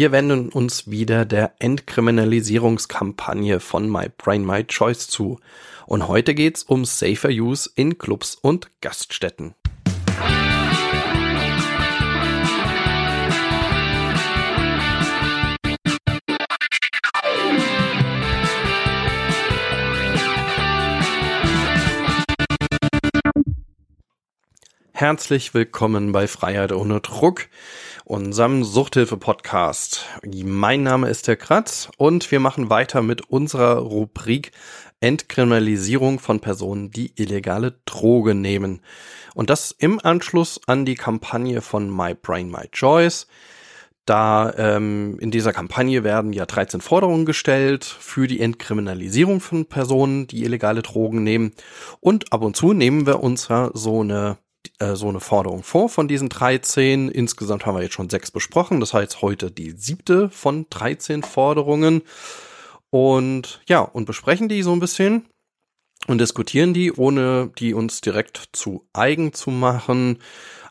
Wir wenden uns wieder der Entkriminalisierungskampagne von My Brain My Choice zu. Und heute geht's um Safer Use in Clubs und Gaststätten. Herzlich willkommen bei Freiheit ohne Druck, unserem Suchthilfe-Podcast. Mein Name ist der Kratz und wir machen weiter mit unserer Rubrik Entkriminalisierung von Personen, die illegale Drogen nehmen. Und das im Anschluss an die Kampagne von My Brain, My Choice. Da ähm, in dieser Kampagne werden ja 13 Forderungen gestellt für die Entkriminalisierung von Personen, die illegale Drogen nehmen. Und ab und zu nehmen wir uns ja so eine äh, so eine Forderung vor von diesen 13. Insgesamt haben wir jetzt schon sechs besprochen. Das heißt heute die siebte von 13 Forderungen. Und ja, und besprechen die so ein bisschen und diskutieren die, ohne die uns direkt zu eigen zu machen.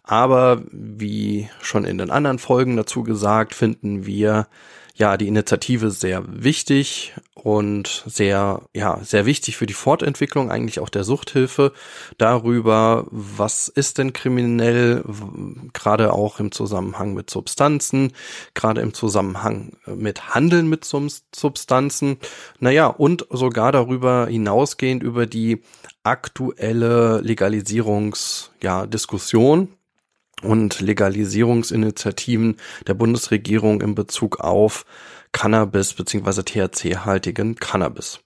Aber wie schon in den anderen Folgen dazu gesagt, finden wir ja die Initiative sehr wichtig und sehr, ja, sehr wichtig für die Fortentwicklung eigentlich auch der Suchthilfe darüber, was ist denn kriminell, gerade auch im Zusammenhang mit Substanzen, gerade im Zusammenhang mit Handeln mit Substanzen, naja, und sogar darüber hinausgehend über die aktuelle Legalisierungs, ja, und Legalisierungsinitiativen der Bundesregierung in Bezug auf Cannabis bzw. THC-haltigen Cannabis.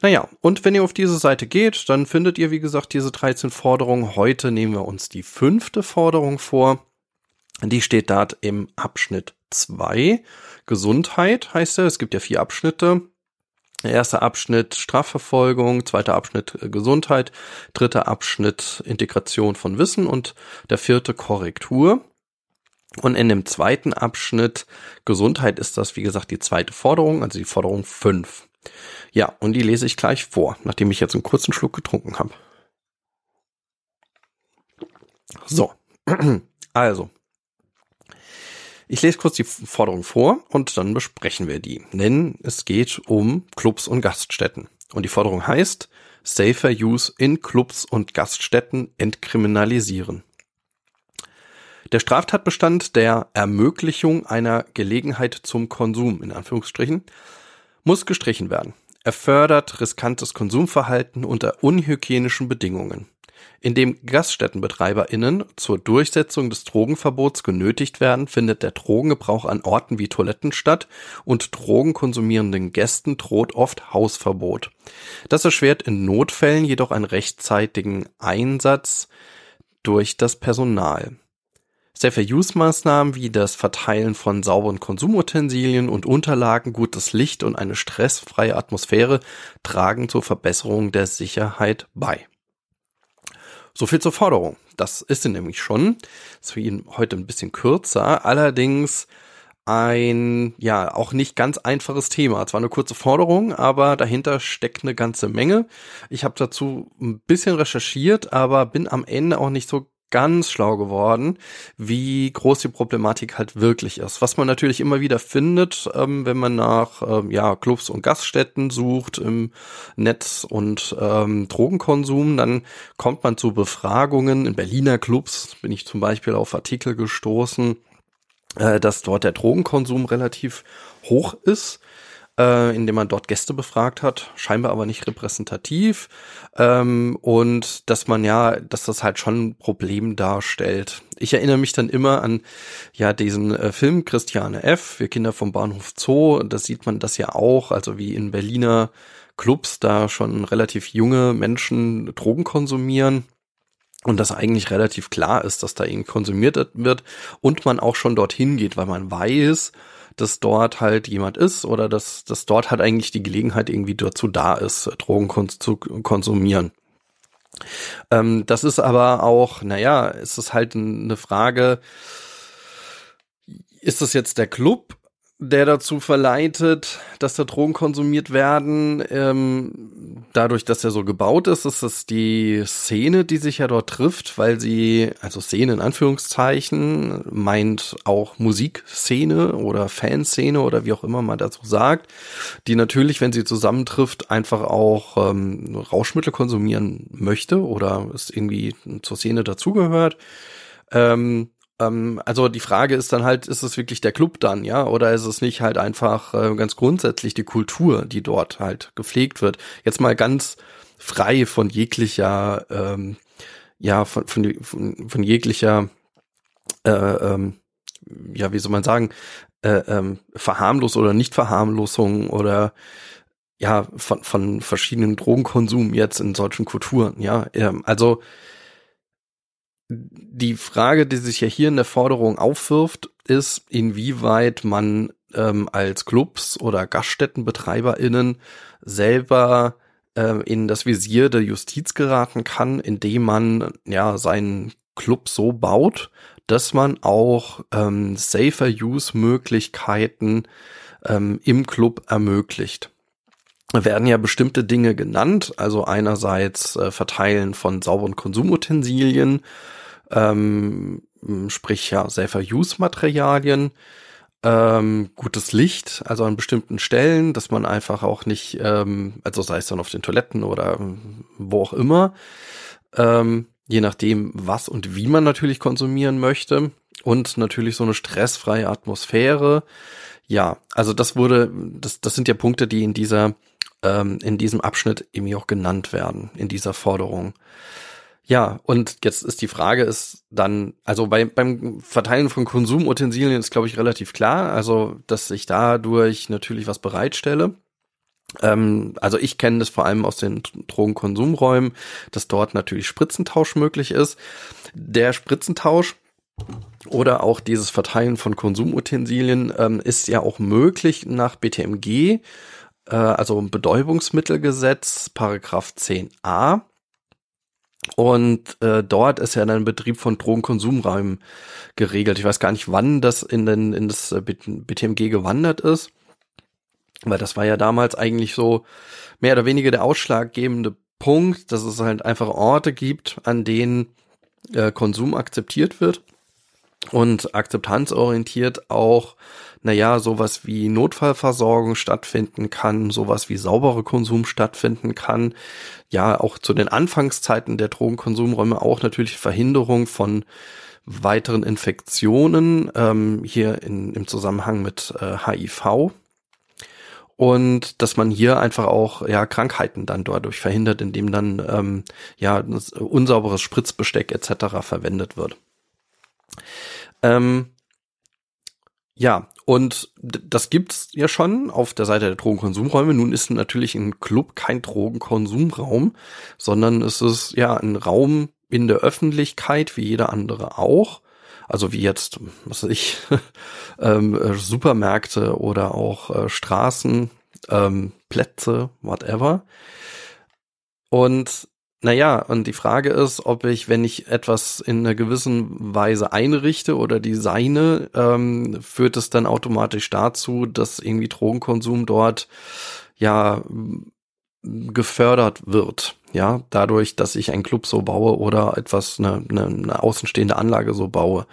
Naja, und wenn ihr auf diese Seite geht, dann findet ihr, wie gesagt, diese 13 Forderungen. Heute nehmen wir uns die fünfte Forderung vor. Die steht dort im Abschnitt 2. Gesundheit heißt er. Es gibt ja vier Abschnitte. Erster Abschnitt Strafverfolgung, zweiter Abschnitt äh, Gesundheit, dritter Abschnitt Integration von Wissen und der vierte Korrektur. Und in dem zweiten Abschnitt Gesundheit ist das, wie gesagt, die zweite Forderung, also die Forderung 5. Ja, und die lese ich gleich vor, nachdem ich jetzt einen kurzen Schluck getrunken habe. So, also, ich lese kurz die Forderung vor und dann besprechen wir die. Denn es geht um Clubs und Gaststätten. Und die Forderung heißt, Safer Use in Clubs und Gaststätten entkriminalisieren. Der Straftatbestand der Ermöglichung einer Gelegenheit zum Konsum, in Anführungsstrichen, muss gestrichen werden. Er fördert riskantes Konsumverhalten unter unhygienischen Bedingungen indem GaststättenbetreiberInnen zur Durchsetzung des Drogenverbots genötigt werden, findet der Drogengebrauch an Orten wie Toiletten statt und drogenkonsumierenden Gästen droht oft Hausverbot. Das erschwert in Notfällen jedoch einen rechtzeitigen Einsatz durch das Personal. Safer-Use-Maßnahmen wie das Verteilen von sauberen Konsumutensilien und Unterlagen, gutes Licht und eine stressfreie Atmosphäre tragen zur Verbesserung der Sicherheit bei. So viel zur Forderung. Das ist sie nämlich schon. Das ist für ihn heute ein bisschen kürzer. Allerdings ein, ja, auch nicht ganz einfaches Thema. Zwar eine kurze Forderung, aber dahinter steckt eine ganze Menge. Ich habe dazu ein bisschen recherchiert, aber bin am Ende auch nicht so ganz schlau geworden, wie groß die Problematik halt wirklich ist. Was man natürlich immer wieder findet, ähm, wenn man nach ähm, ja, Clubs und Gaststätten sucht im Netz und ähm, Drogenkonsum, dann kommt man zu Befragungen. In Berliner Clubs bin ich zum Beispiel auf Artikel gestoßen, äh, dass dort der Drogenkonsum relativ hoch ist äh, indem man dort Gäste befragt hat, scheinbar aber nicht repräsentativ. Ähm, und dass man ja, dass das halt schon ein Problem darstellt. Ich erinnere mich dann immer an ja diesen äh, Film Christiane F., Wir Kinder vom Bahnhof Zoo. Da sieht man das ja auch, also wie in Berliner Clubs da schon relativ junge Menschen Drogen konsumieren und das eigentlich relativ klar ist, dass da irgendwie konsumiert wird und man auch schon dorthin geht, weil man weiß, dass dort halt jemand ist oder dass, dass dort halt eigentlich die Gelegenheit irgendwie dazu da ist, Drogen zu konsumieren. Ähm, das ist aber auch, naja, es ist halt eine Frage, ist das jetzt der Club, der dazu verleitet, dass da Drogen konsumiert werden. Ähm, dadurch, dass er so gebaut ist, ist es die Szene, die sich ja dort trifft, weil sie, also Szene in Anführungszeichen, meint auch Musikszene oder Fanszene oder wie auch immer man dazu sagt, die natürlich, wenn sie zusammentrifft, einfach auch ähm, Rauschmittel konsumieren möchte oder es irgendwie zur Szene dazugehört. Ähm, ähm, also die Frage ist dann halt, ist es wirklich der Club dann, ja, oder ist es nicht halt einfach äh, ganz grundsätzlich die Kultur, die dort halt gepflegt wird? Jetzt mal ganz frei von jeglicher, ähm, ja, von, von, von, von jeglicher, äh, ähm, ja, wie soll man sagen, äh, ähm, Verharmlos oder Nicht-Verharmlosung oder ja, von, von verschiedenen Drogenkonsum jetzt in solchen Kulturen, ja. Ähm, also die Frage, die sich ja hier in der Forderung aufwirft, ist, inwieweit man ähm, als Clubs oder GaststättenbetreiberInnen selber äh, in das Visier der Justiz geraten kann, indem man ja seinen Club so baut, dass man auch ähm, safer Use Möglichkeiten ähm, im Club ermöglicht. Werden ja bestimmte Dinge genannt, also einerseits äh, Verteilen von sauberen Konsumutensilien, ähm, sprich ja Safer-Use-Materialien, ähm, gutes Licht, also an bestimmten Stellen, dass man einfach auch nicht, ähm, also sei es dann auf den Toiletten oder wo auch immer, ähm, je nachdem, was und wie man natürlich konsumieren möchte und natürlich so eine stressfreie Atmosphäre. Ja, also das wurde, das, das sind ja Punkte, die in dieser, ähm, in diesem Abschnitt eben auch genannt werden, in dieser Forderung. Ja, und jetzt ist die Frage ist dann, also bei, beim Verteilen von Konsumutensilien ist, glaube ich, relativ klar, also dass ich dadurch natürlich was bereitstelle. Ähm, also ich kenne das vor allem aus den Drogenkonsumräumen, dass dort natürlich Spritzentausch möglich ist. Der Spritzentausch oder auch dieses Verteilen von Konsumutensilien ähm, ist ja auch möglich nach BTMG, äh, also Betäubungsmittelgesetz, Paragraph 10a. Und äh, dort ist ja dann Betrieb von Drogenkonsumräumen geregelt. Ich weiß gar nicht, wann das in, den, in das BTMG gewandert ist, weil das war ja damals eigentlich so mehr oder weniger der ausschlaggebende Punkt, dass es halt einfach Orte gibt, an denen äh, Konsum akzeptiert wird und akzeptanzorientiert auch naja, sowas wie Notfallversorgung stattfinden kann, sowas wie saubere Konsum stattfinden kann. Ja, auch zu den Anfangszeiten der Drogenkonsumräume auch natürlich Verhinderung von weiteren Infektionen, ähm, hier in, im Zusammenhang mit äh, HIV. Und dass man hier einfach auch ja Krankheiten dann dadurch verhindert, indem dann ähm, ja unsauberes Spritzbesteck etc. verwendet wird. Ähm, ja, und das gibt's ja schon auf der Seite der Drogenkonsumräume. Nun ist natürlich ein Club kein Drogenkonsumraum, sondern es ist ja ein Raum in der Öffentlichkeit, wie jeder andere auch. Also wie jetzt, was weiß ich, ähm, äh, Supermärkte oder auch äh, Straßen, ähm, Plätze, whatever. Und naja, und die Frage ist, ob ich, wenn ich etwas in einer gewissen Weise einrichte oder designe, ähm, führt es dann automatisch dazu, dass irgendwie Drogenkonsum dort ja gefördert wird. Ja, dadurch, dass ich einen Club so baue oder etwas, eine, eine, eine außenstehende Anlage so baue.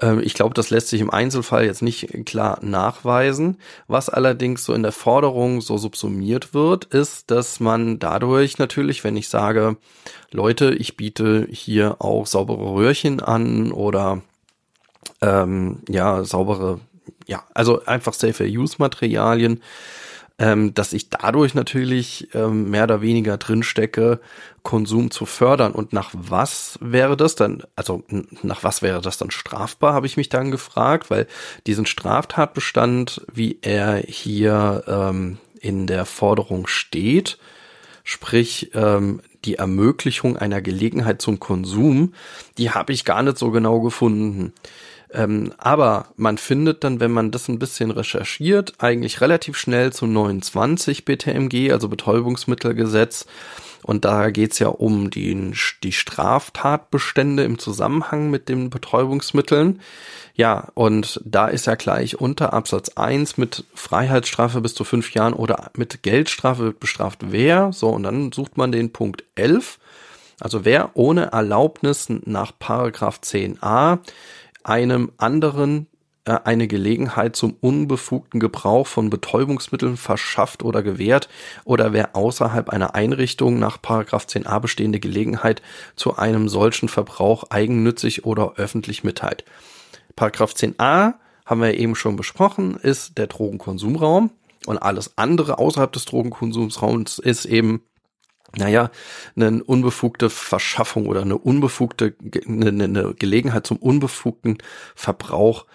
Ähm, ich glaube, das lässt sich im Einzelfall jetzt nicht klar nachweisen. Was allerdings so in der Forderung so subsumiert wird, ist, dass man dadurch natürlich, wenn ich sage, Leute, ich biete hier auch saubere Röhrchen an oder ähm, ja, saubere, ja, also einfach safer Use Materialien, ähm, dass ich dadurch natürlich ähm, mehr oder weniger drinstecke, Konsum zu fördern. Und nach was wäre das dann, also nach was wäre das dann strafbar, habe ich mich dann gefragt, weil diesen Straftatbestand, wie er hier ähm, in der Forderung steht, sprich ähm, die Ermöglichung einer Gelegenheit zum Konsum, die habe ich gar nicht so genau gefunden. Ähm, aber man findet dann, wenn man das ein bisschen recherchiert, eigentlich relativ schnell zu 29 BTMG, also Betäubungsmittelgesetz. Und da geht's ja um die, die Straftatbestände im Zusammenhang mit den Betäubungsmitteln. Ja, und da ist ja gleich unter Absatz 1 mit Freiheitsstrafe bis zu fünf Jahren oder mit Geldstrafe wird bestraft wer. So, und dann sucht man den Punkt 11. Also wer ohne Erlaubnis nach Paragraph 10a einem anderen äh, eine Gelegenheit zum unbefugten Gebrauch von Betäubungsmitteln verschafft oder gewährt oder wer außerhalb einer Einrichtung nach 10a bestehende Gelegenheit zu einem solchen Verbrauch eigennützig oder öffentlich mitteilt. 10a haben wir eben schon besprochen, ist der Drogenkonsumraum und alles andere außerhalb des Drogenkonsumsraums ist eben naja, eine unbefugte Verschaffung oder eine unbefugte, eine, eine Gelegenheit zum unbefugten Verbrauch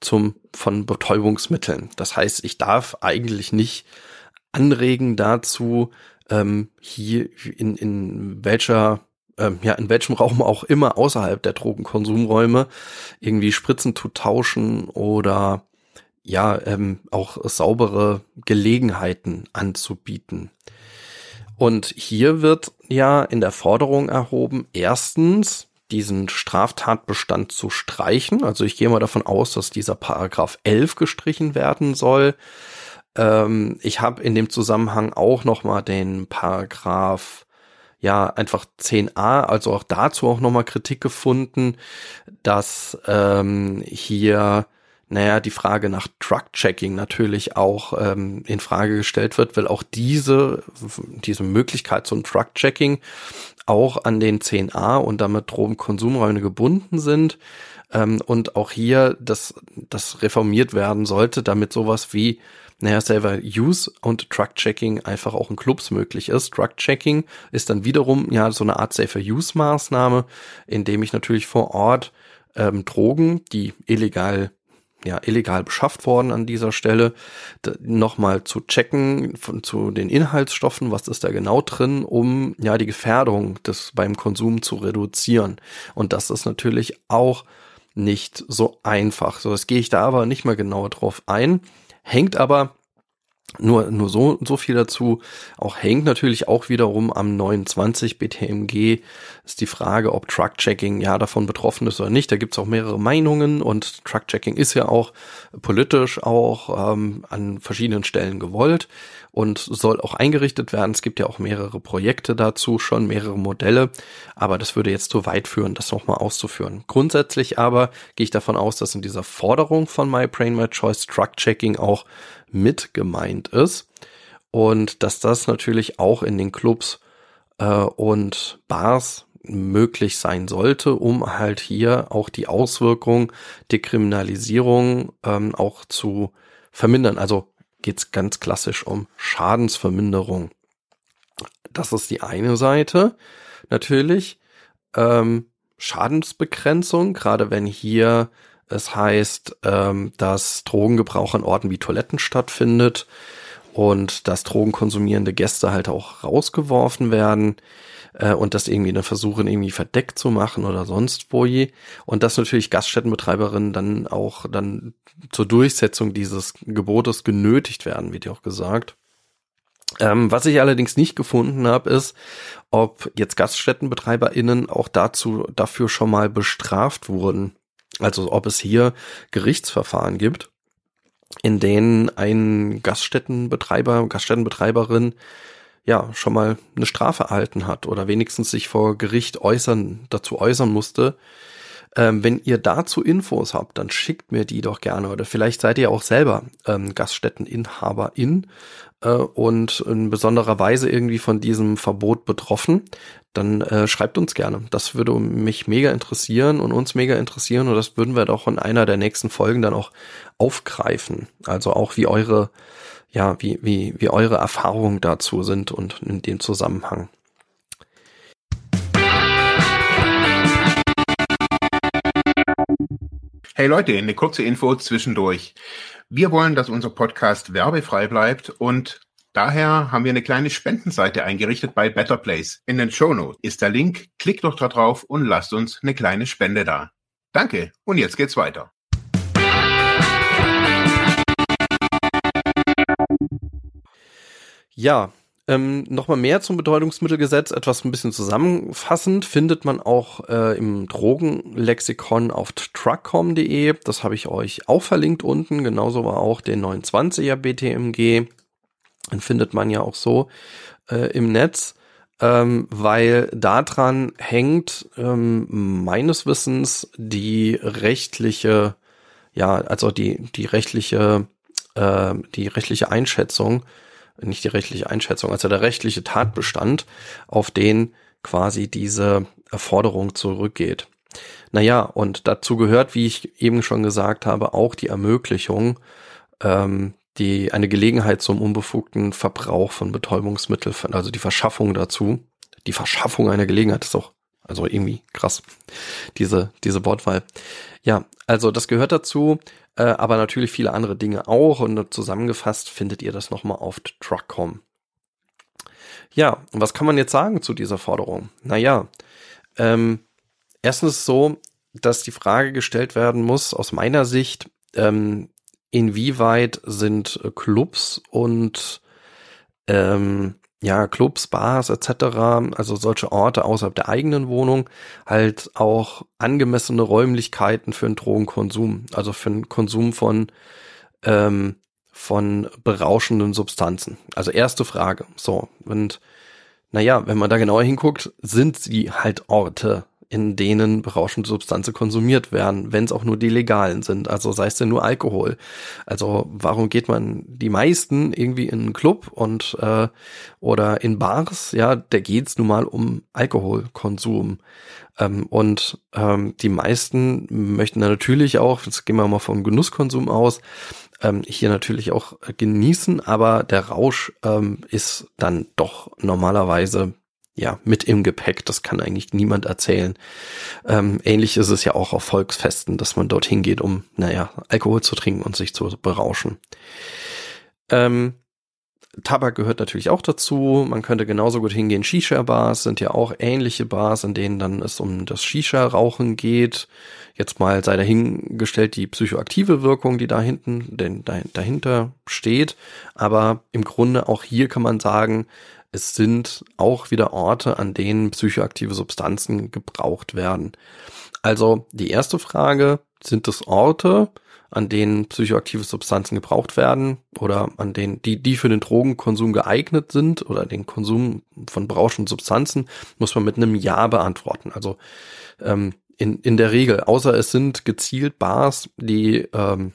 zum, von Betäubungsmitteln. Das heißt, ich darf eigentlich nicht anregen dazu, ähm, hier in, in welcher ähm, ja, in welchem Raum auch immer außerhalb der Drogenkonsumräume irgendwie Spritzen zu tauschen oder ja, ähm, auch saubere Gelegenheiten anzubieten. Und hier wird ja in der Forderung erhoben, erstens diesen Straftatbestand zu streichen. Also ich gehe mal davon aus, dass dieser Paragraph 11 gestrichen werden soll. Ähm, ich habe in dem Zusammenhang auch noch mal den Paragraph ja einfach 10a, also auch dazu auch noch mal Kritik gefunden, dass ähm, hier naja, die Frage nach Truck-Checking natürlich auch ähm, in Frage gestellt wird, weil auch diese, diese Möglichkeit zum Truck-Checking auch an den 10a und damit Drogenkonsumräume gebunden sind. Ähm, und auch hier das, das reformiert werden sollte, damit sowas wie naja, selber Use und Truck-Checking einfach auch in Clubs möglich ist. Truck-Checking ist dann wiederum ja so eine Art Safer Use-Maßnahme, indem ich natürlich vor Ort ähm, Drogen, die illegal ja, illegal beschafft worden an dieser Stelle, nochmal zu checken von, zu den Inhaltsstoffen, was ist da genau drin, um ja die Gefährdung des beim Konsum zu reduzieren. Und das ist natürlich auch nicht so einfach. So, das gehe ich da aber nicht mehr genauer drauf ein. Hängt aber nur, nur so, so viel dazu. Auch hängt natürlich auch wiederum am 29 BTMG ist die Frage, ob Truck-Checking ja davon betroffen ist oder nicht. Da gibt's auch mehrere Meinungen und Truck-Checking ist ja auch politisch auch ähm, an verschiedenen Stellen gewollt und soll auch eingerichtet werden. Es gibt ja auch mehrere Projekte dazu, schon mehrere Modelle, aber das würde jetzt zu weit führen, das nochmal auszuführen. Grundsätzlich aber gehe ich davon aus, dass in dieser Forderung von My Brain My Choice Truck-Checking auch mit gemeint ist und dass das natürlich auch in den Clubs äh, und Bars möglich sein sollte, um halt hier auch die Auswirkung der Kriminalisierung ähm, auch zu vermindern. Also geht es ganz klassisch um Schadensverminderung. Das ist die eine Seite. Natürlich ähm, Schadensbegrenzung, gerade wenn hier es heißt, ähm, dass Drogengebrauch an Orten wie Toiletten stattfindet und dass drogenkonsumierende Gäste halt auch rausgeworfen werden äh, und das irgendwie eine versuchen irgendwie verdeckt zu machen oder sonst wo je und dass natürlich Gaststättenbetreiberinnen dann auch dann zur Durchsetzung dieses Gebotes genötigt werden, wird ja auch gesagt. Ähm, was ich allerdings nicht gefunden habe, ist, ob jetzt GaststättenbetreiberInnen auch dazu dafür schon mal bestraft wurden. Also ob es hier Gerichtsverfahren gibt, in denen ein Gaststättenbetreiber, Gaststättenbetreiberin ja schon mal eine Strafe erhalten hat oder wenigstens sich vor Gericht äußern, dazu äußern musste. Ähm, wenn ihr dazu Infos habt, dann schickt mir die doch gerne. Oder vielleicht seid ihr auch selber ähm, Gaststätteninhaberin äh, und in besonderer Weise irgendwie von diesem Verbot betroffen, dann äh, schreibt uns gerne. Das würde mich mega interessieren und uns mega interessieren und das würden wir doch in einer der nächsten Folgen dann auch aufgreifen. Also auch wie eure, ja, wie, wie, wie eure Erfahrungen dazu sind und in dem Zusammenhang. Hey Leute, eine kurze Info zwischendurch. Wir wollen, dass unser Podcast werbefrei bleibt und daher haben wir eine kleine Spendenseite eingerichtet bei Better Place. In den Show Notes ist der Link. Klickt doch da drauf und lasst uns eine kleine Spende da. Danke und jetzt geht's weiter. Ja, ähm, Nochmal mehr zum Bedeutungsmittelgesetz, etwas ein bisschen zusammenfassend, findet man auch äh, im Drogenlexikon auf truckcom.de. Das habe ich euch auch verlinkt unten. Genauso war auch der 29er BTMG. Den findet man ja auch so äh, im Netz, ähm, weil daran hängt ähm, meines Wissens die rechtliche, ja, also die, die rechtliche, äh, die rechtliche Einschätzung nicht die rechtliche Einschätzung, also der rechtliche Tatbestand, auf den quasi diese Forderung zurückgeht. Naja, und dazu gehört, wie ich eben schon gesagt habe, auch die Ermöglichung, ähm, die eine Gelegenheit zum unbefugten Verbrauch von Betäubungsmitteln, also die Verschaffung dazu. Die Verschaffung einer Gelegenheit ist auch also irgendwie krass, diese, diese Wortwahl. Ja, also das gehört dazu äh, aber natürlich viele andere Dinge auch und zusammengefasst findet ihr das nochmal auf Truck.com. Ja, was kann man jetzt sagen zu dieser Forderung? Naja, ähm, erstens so, dass die Frage gestellt werden muss, aus meiner Sicht, ähm, inwieweit sind Clubs und ähm, ja, Clubs, Bars etc., also solche Orte außerhalb der eigenen Wohnung, halt auch angemessene Räumlichkeiten für den Drogenkonsum, also für den Konsum von, ähm, von berauschenden Substanzen. Also erste Frage. So, und naja, wenn man da genauer hinguckt, sind sie halt Orte, in denen berauschende Substanzen konsumiert werden, wenn es auch nur die legalen sind, also sei es denn nur Alkohol. Also warum geht man die meisten irgendwie in einen Club und äh, oder in Bars, ja, da geht's nun mal um Alkoholkonsum. Ähm, und ähm, die meisten möchten da natürlich auch, jetzt gehen wir mal vom Genusskonsum aus, ähm, hier natürlich auch genießen, aber der Rausch ähm, ist dann doch normalerweise ja, mit im Gepäck. Das kann eigentlich niemand erzählen. Ähm, ähnlich ist es ja auch auf Volksfesten, dass man dorthin geht, um, naja, Alkohol zu trinken und sich zu berauschen. Ähm, Tabak gehört natürlich auch dazu. Man könnte genauso gut hingehen. Shisha-Bars sind ja auch ähnliche Bars, in denen dann es um das Shisha-Rauchen geht. Jetzt mal sei dahingestellt die psychoaktive Wirkung, die da hinten, denn dahinter steht. Aber im Grunde auch hier kann man sagen, es sind auch wieder Orte, an denen psychoaktive Substanzen gebraucht werden. Also die erste Frage, sind es Orte, an denen psychoaktive Substanzen gebraucht werden oder an denen, die, die für den Drogenkonsum geeignet sind oder den Konsum von berauschenden Substanzen, muss man mit einem Ja beantworten. Also ähm, in, in der Regel, außer es sind gezielt Bars, die ähm,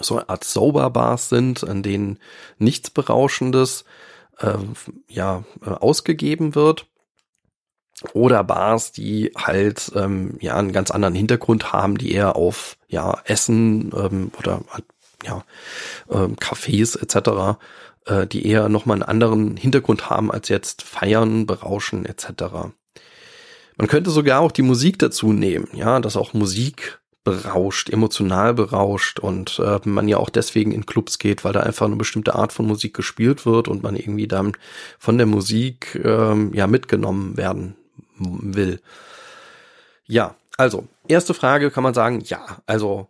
so eine Art Sober-Bars sind, an denen nichts Berauschendes äh, ja ausgegeben wird oder Bars, die halt ähm, ja einen ganz anderen Hintergrund haben, die eher auf ja Essen ähm, oder ja ähm, Cafés etc. Äh, die eher noch mal einen anderen Hintergrund haben als jetzt feiern, berauschen etc. Man könnte sogar auch die Musik dazu nehmen, ja, dass auch Musik berauscht, emotional berauscht und äh, man ja auch deswegen in Clubs geht, weil da einfach eine bestimmte Art von Musik gespielt wird und man irgendwie dann von der Musik ähm, ja mitgenommen werden will. Ja, also erste Frage kann man sagen, ja, also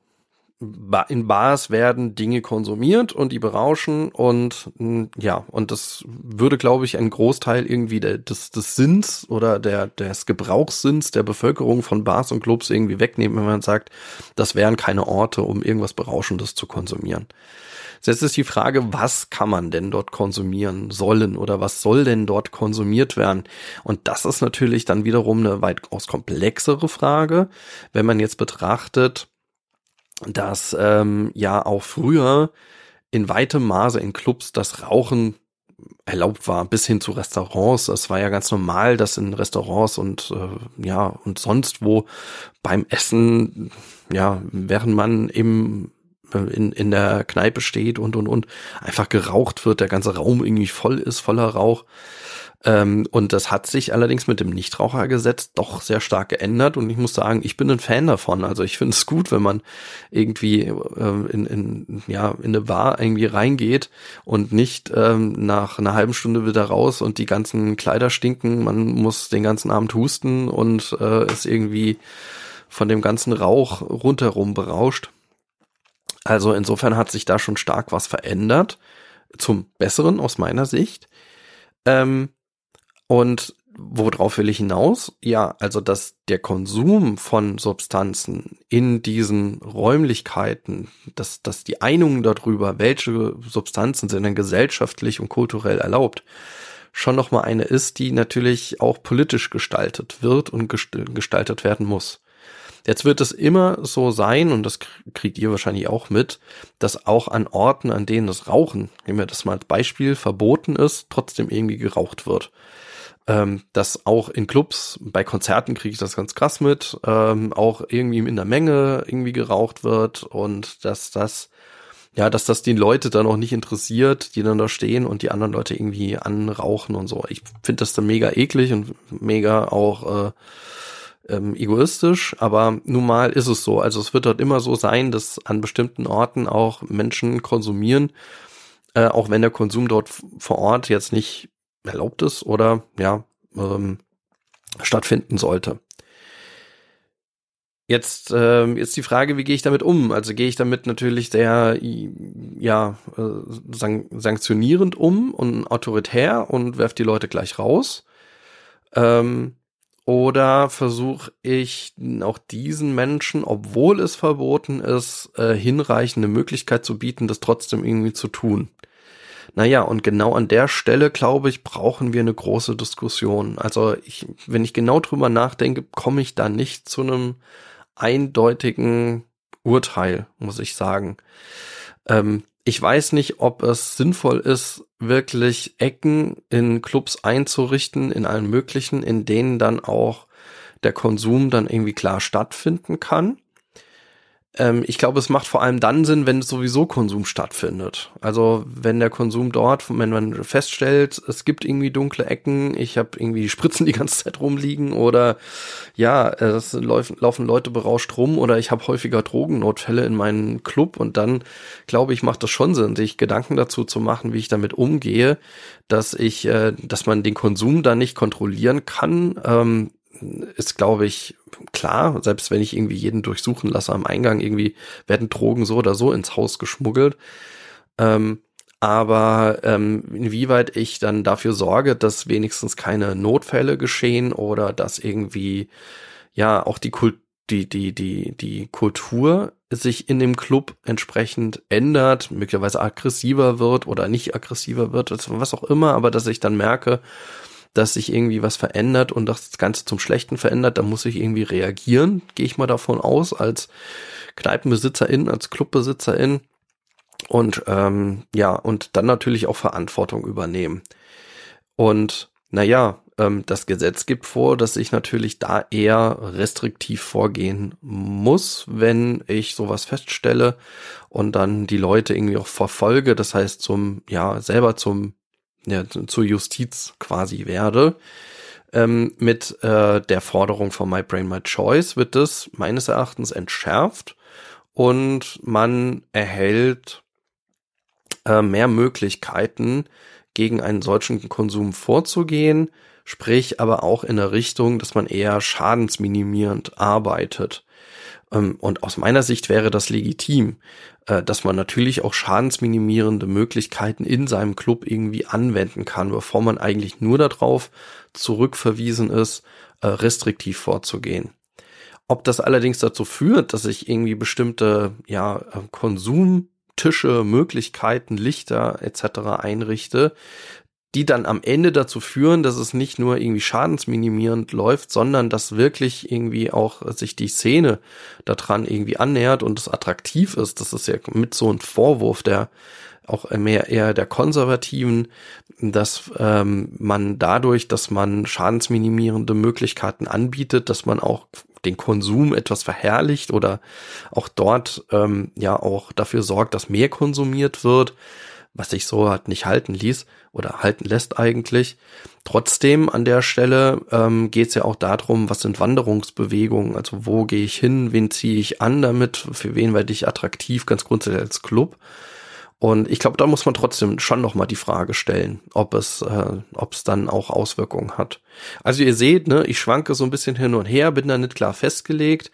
in Bars werden Dinge konsumiert und die berauschen und ja, und das würde, glaube ich, einen Großteil irgendwie des, des Sinns oder der, des Gebrauchssinns der Bevölkerung von Bars und Clubs irgendwie wegnehmen, wenn man sagt, das wären keine Orte, um irgendwas Berauschendes zu konsumieren. Jetzt ist die Frage, was kann man denn dort konsumieren sollen oder was soll denn dort konsumiert werden? Und das ist natürlich dann wiederum eine weitaus komplexere Frage, wenn man jetzt betrachtet, dass ähm, ja auch früher in weitem Maße in Clubs das Rauchen erlaubt war, bis hin zu Restaurants. Es war ja ganz normal, dass in Restaurants und äh, ja und sonst wo beim Essen, ja, während man im äh, in, in der Kneipe steht und und und einfach geraucht wird, der ganze Raum irgendwie voll ist, voller Rauch. Ähm, und das hat sich allerdings mit dem Nichtrauchergesetz doch sehr stark geändert. Und ich muss sagen, ich bin ein Fan davon. Also ich finde es gut, wenn man irgendwie äh, in, in, ja, in eine Bar irgendwie reingeht und nicht ähm, nach einer halben Stunde wieder raus und die ganzen Kleider stinken. Man muss den ganzen Abend husten und äh, ist irgendwie von dem ganzen Rauch rundherum berauscht. Also insofern hat sich da schon stark was verändert. zum Besseren aus meiner Sicht. Ähm, und worauf will ich hinaus? Ja, also dass der Konsum von Substanzen in diesen Räumlichkeiten, dass, dass die Einungen darüber, welche Substanzen sind denn gesellschaftlich und kulturell erlaubt, schon nochmal eine ist, die natürlich auch politisch gestaltet wird und gestaltet werden muss. Jetzt wird es immer so sein, und das kriegt ihr wahrscheinlich auch mit, dass auch an Orten, an denen das Rauchen, nehmen wir das mal als Beispiel, verboten ist, trotzdem irgendwie geraucht wird ähm, dass auch in Clubs, bei Konzerten kriege ich das ganz krass mit, ähm, auch irgendwie in der Menge irgendwie geraucht wird und dass das, ja, dass das die Leute dann auch nicht interessiert, die dann da stehen und die anderen Leute irgendwie anrauchen und so. Ich finde das dann mega eklig und mega auch äh, ähm, egoistisch, aber nun mal ist es so. Also es wird dort immer so sein, dass an bestimmten Orten auch Menschen konsumieren, äh, auch wenn der Konsum dort vor Ort jetzt nicht erlaubt ist oder ja ähm, stattfinden sollte. Jetzt ähm, ist die Frage, wie gehe ich damit um? Also gehe ich damit natürlich sehr ja äh, san sanktionierend um und autoritär und werf die Leute gleich raus. Ähm, oder versuche ich auch diesen Menschen, obwohl es verboten ist, äh, hinreichende Möglichkeit zu bieten, das trotzdem irgendwie zu tun? Naja, und genau an der Stelle, glaube ich, brauchen wir eine große Diskussion. Also ich, wenn ich genau drüber nachdenke, komme ich da nicht zu einem eindeutigen Urteil, muss ich sagen. Ähm, ich weiß nicht, ob es sinnvoll ist, wirklich Ecken in Clubs einzurichten, in allen möglichen, in denen dann auch der Konsum dann irgendwie klar stattfinden kann. Ähm, ich glaube, es macht vor allem dann Sinn, wenn sowieso Konsum stattfindet. Also wenn der Konsum dort, wenn man feststellt, es gibt irgendwie dunkle Ecken, ich habe irgendwie Spritzen die ganze Zeit rumliegen oder ja, es laufen, laufen Leute berauscht rum oder ich habe häufiger Drogennotfälle in meinem Club und dann glaube ich, macht das schon Sinn, sich Gedanken dazu zu machen, wie ich damit umgehe, dass ich, äh, dass man den Konsum da nicht kontrollieren kann. Ähm, ist, glaube ich, klar, selbst wenn ich irgendwie jeden durchsuchen lasse am Eingang, irgendwie werden Drogen so oder so ins Haus geschmuggelt. Ähm, aber ähm, inwieweit ich dann dafür sorge, dass wenigstens keine Notfälle geschehen oder dass irgendwie ja auch die Kult die die die die Kultur sich in dem Club entsprechend ändert, möglicherweise aggressiver wird oder nicht aggressiver wird, was auch immer, aber dass ich dann merke, dass sich irgendwie was verändert und das Ganze zum Schlechten verändert, dann muss ich irgendwie reagieren, gehe ich mal davon aus, als Kneipenbesitzerin, als Clubbesitzerin und ähm, ja, und dann natürlich auch Verantwortung übernehmen. Und naja, ähm, das Gesetz gibt vor, dass ich natürlich da eher restriktiv vorgehen muss, wenn ich sowas feststelle und dann die Leute irgendwie auch verfolge, das heißt zum, ja, selber zum ja, zur Justiz quasi werde. Ähm, mit äh, der Forderung von My Brain, My Choice wird das meines Erachtens entschärft und man erhält äh, mehr Möglichkeiten, gegen einen solchen Konsum vorzugehen, sprich aber auch in der Richtung, dass man eher schadensminimierend arbeitet. Ähm, und aus meiner Sicht wäre das legitim, äh, dass man natürlich auch schadensminimierende Möglichkeiten in seinem Club irgendwie anwenden kann, bevor man eigentlich nur darauf zurückverwiesen ist, äh, restriktiv vorzugehen. Ob das allerdings dazu führt, dass ich irgendwie bestimmte ja, äh, Konsumtische, Möglichkeiten, Lichter etc. einrichte, die dann am Ende dazu führen, dass es nicht nur irgendwie schadensminimierend läuft, sondern dass wirklich irgendwie auch sich die Szene daran irgendwie annähert und es attraktiv ist. Das ist ja mit so ein Vorwurf der auch mehr eher der Konservativen, dass ähm, man dadurch, dass man schadensminimierende Möglichkeiten anbietet, dass man auch den Konsum etwas verherrlicht oder auch dort ähm, ja auch dafür sorgt, dass mehr konsumiert wird was sich so hat nicht halten ließ oder halten lässt eigentlich. Trotzdem an der Stelle ähm, geht es ja auch darum, was sind Wanderungsbewegungen, also wo gehe ich hin, wen ziehe ich an damit, für wen werde ich attraktiv, ganz grundsätzlich als Club. Und ich glaube, da muss man trotzdem schon noch mal die Frage stellen, ob es, äh, ob es dann auch Auswirkungen hat. Also ihr seht, ne, ich schwanke so ein bisschen hin und her, bin da nicht klar festgelegt.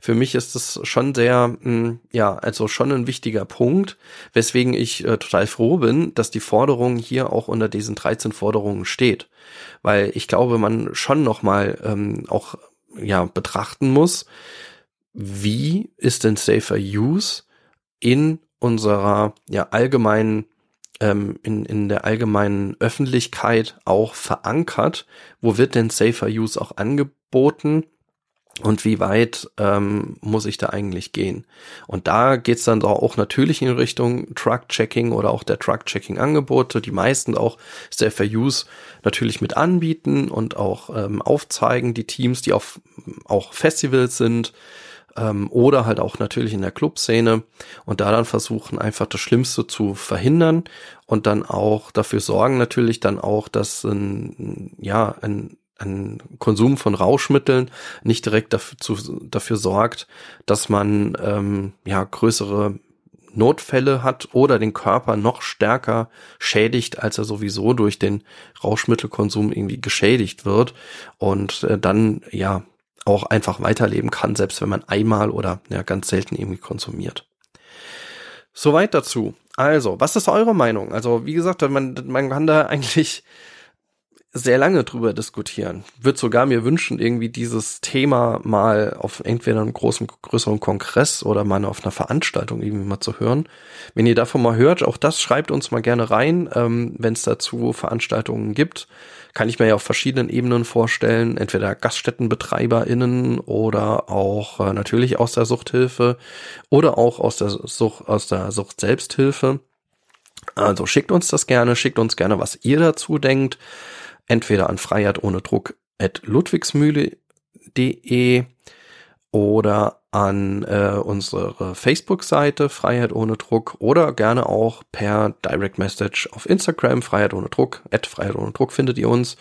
Für mich ist das schon sehr, mh, hm, ja, also schon ein wichtiger Punkt, weswegen ich äh, total froh bin, dass die Forderung hier auch unter diesen 13 Forderungen steht, weil ich glaube, man schon noch mal ähm, auch ja betrachten muss, wie ist denn Safer Use in unserer ja allgemeinen ähm, in, in der allgemeinen Öffentlichkeit auch verankert? Wo wird denn Safer Use auch angeboten? Und wie weit ähm, muss ich da eigentlich gehen? Und da geht's dann auch natürlich in Richtung Truck-Checking oder auch der Truck-Checking-Angebote, die meisten auch Safer Use natürlich mit anbieten und auch ähm, aufzeigen, die Teams, die auf auch Festivals sind, ähm, oder halt auch natürlich in der Clubszene und da dann versuchen einfach das Schlimmste zu verhindern und dann auch dafür sorgen natürlich dann auch, dass ein, ja, ein, ein Konsum von Rauschmitteln nicht direkt dafür, zu, dafür sorgt, dass man ähm, ja größere Notfälle hat oder den Körper noch stärker schädigt, als er sowieso durch den Rauschmittelkonsum irgendwie geschädigt wird. Und äh, dann ja auch einfach weiterleben kann, selbst wenn man einmal oder ja ganz selten irgendwie konsumiert. Soweit dazu. Also, was ist eure Meinung? Also, wie gesagt, man, man kann da eigentlich sehr lange drüber diskutieren. Würde sogar mir wünschen, irgendwie dieses Thema mal auf entweder einem großen, größeren Kongress oder mal auf einer Veranstaltung irgendwie mal zu hören. Wenn ihr davon mal hört, auch das schreibt uns mal gerne rein, ähm, wenn es dazu Veranstaltungen gibt kann ich mir ja auf verschiedenen Ebenen vorstellen, entweder GaststättenbetreiberInnen oder auch äh, natürlich aus der Suchthilfe oder auch aus der Sucht, aus der Sucht Selbsthilfe. Also schickt uns das gerne, schickt uns gerne, was ihr dazu denkt. Entweder an Freiheit ohne Druck at ludwigsmühle.de oder an äh, unsere Facebook-Seite Freiheit ohne Druck oder gerne auch per Direct Message auf Instagram Freiheit ohne Druck, at Freiheit ohne Druck findet ihr uns.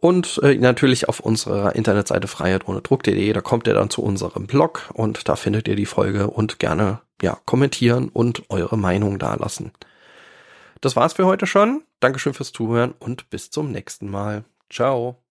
Und äh, natürlich auf unserer Internetseite Freiheit ohne Druck.de, da kommt ihr dann zu unserem Blog und da findet ihr die Folge und gerne ja kommentieren und eure Meinung dalassen. Das war's für heute schon. Dankeschön fürs Zuhören und bis zum nächsten Mal. Ciao.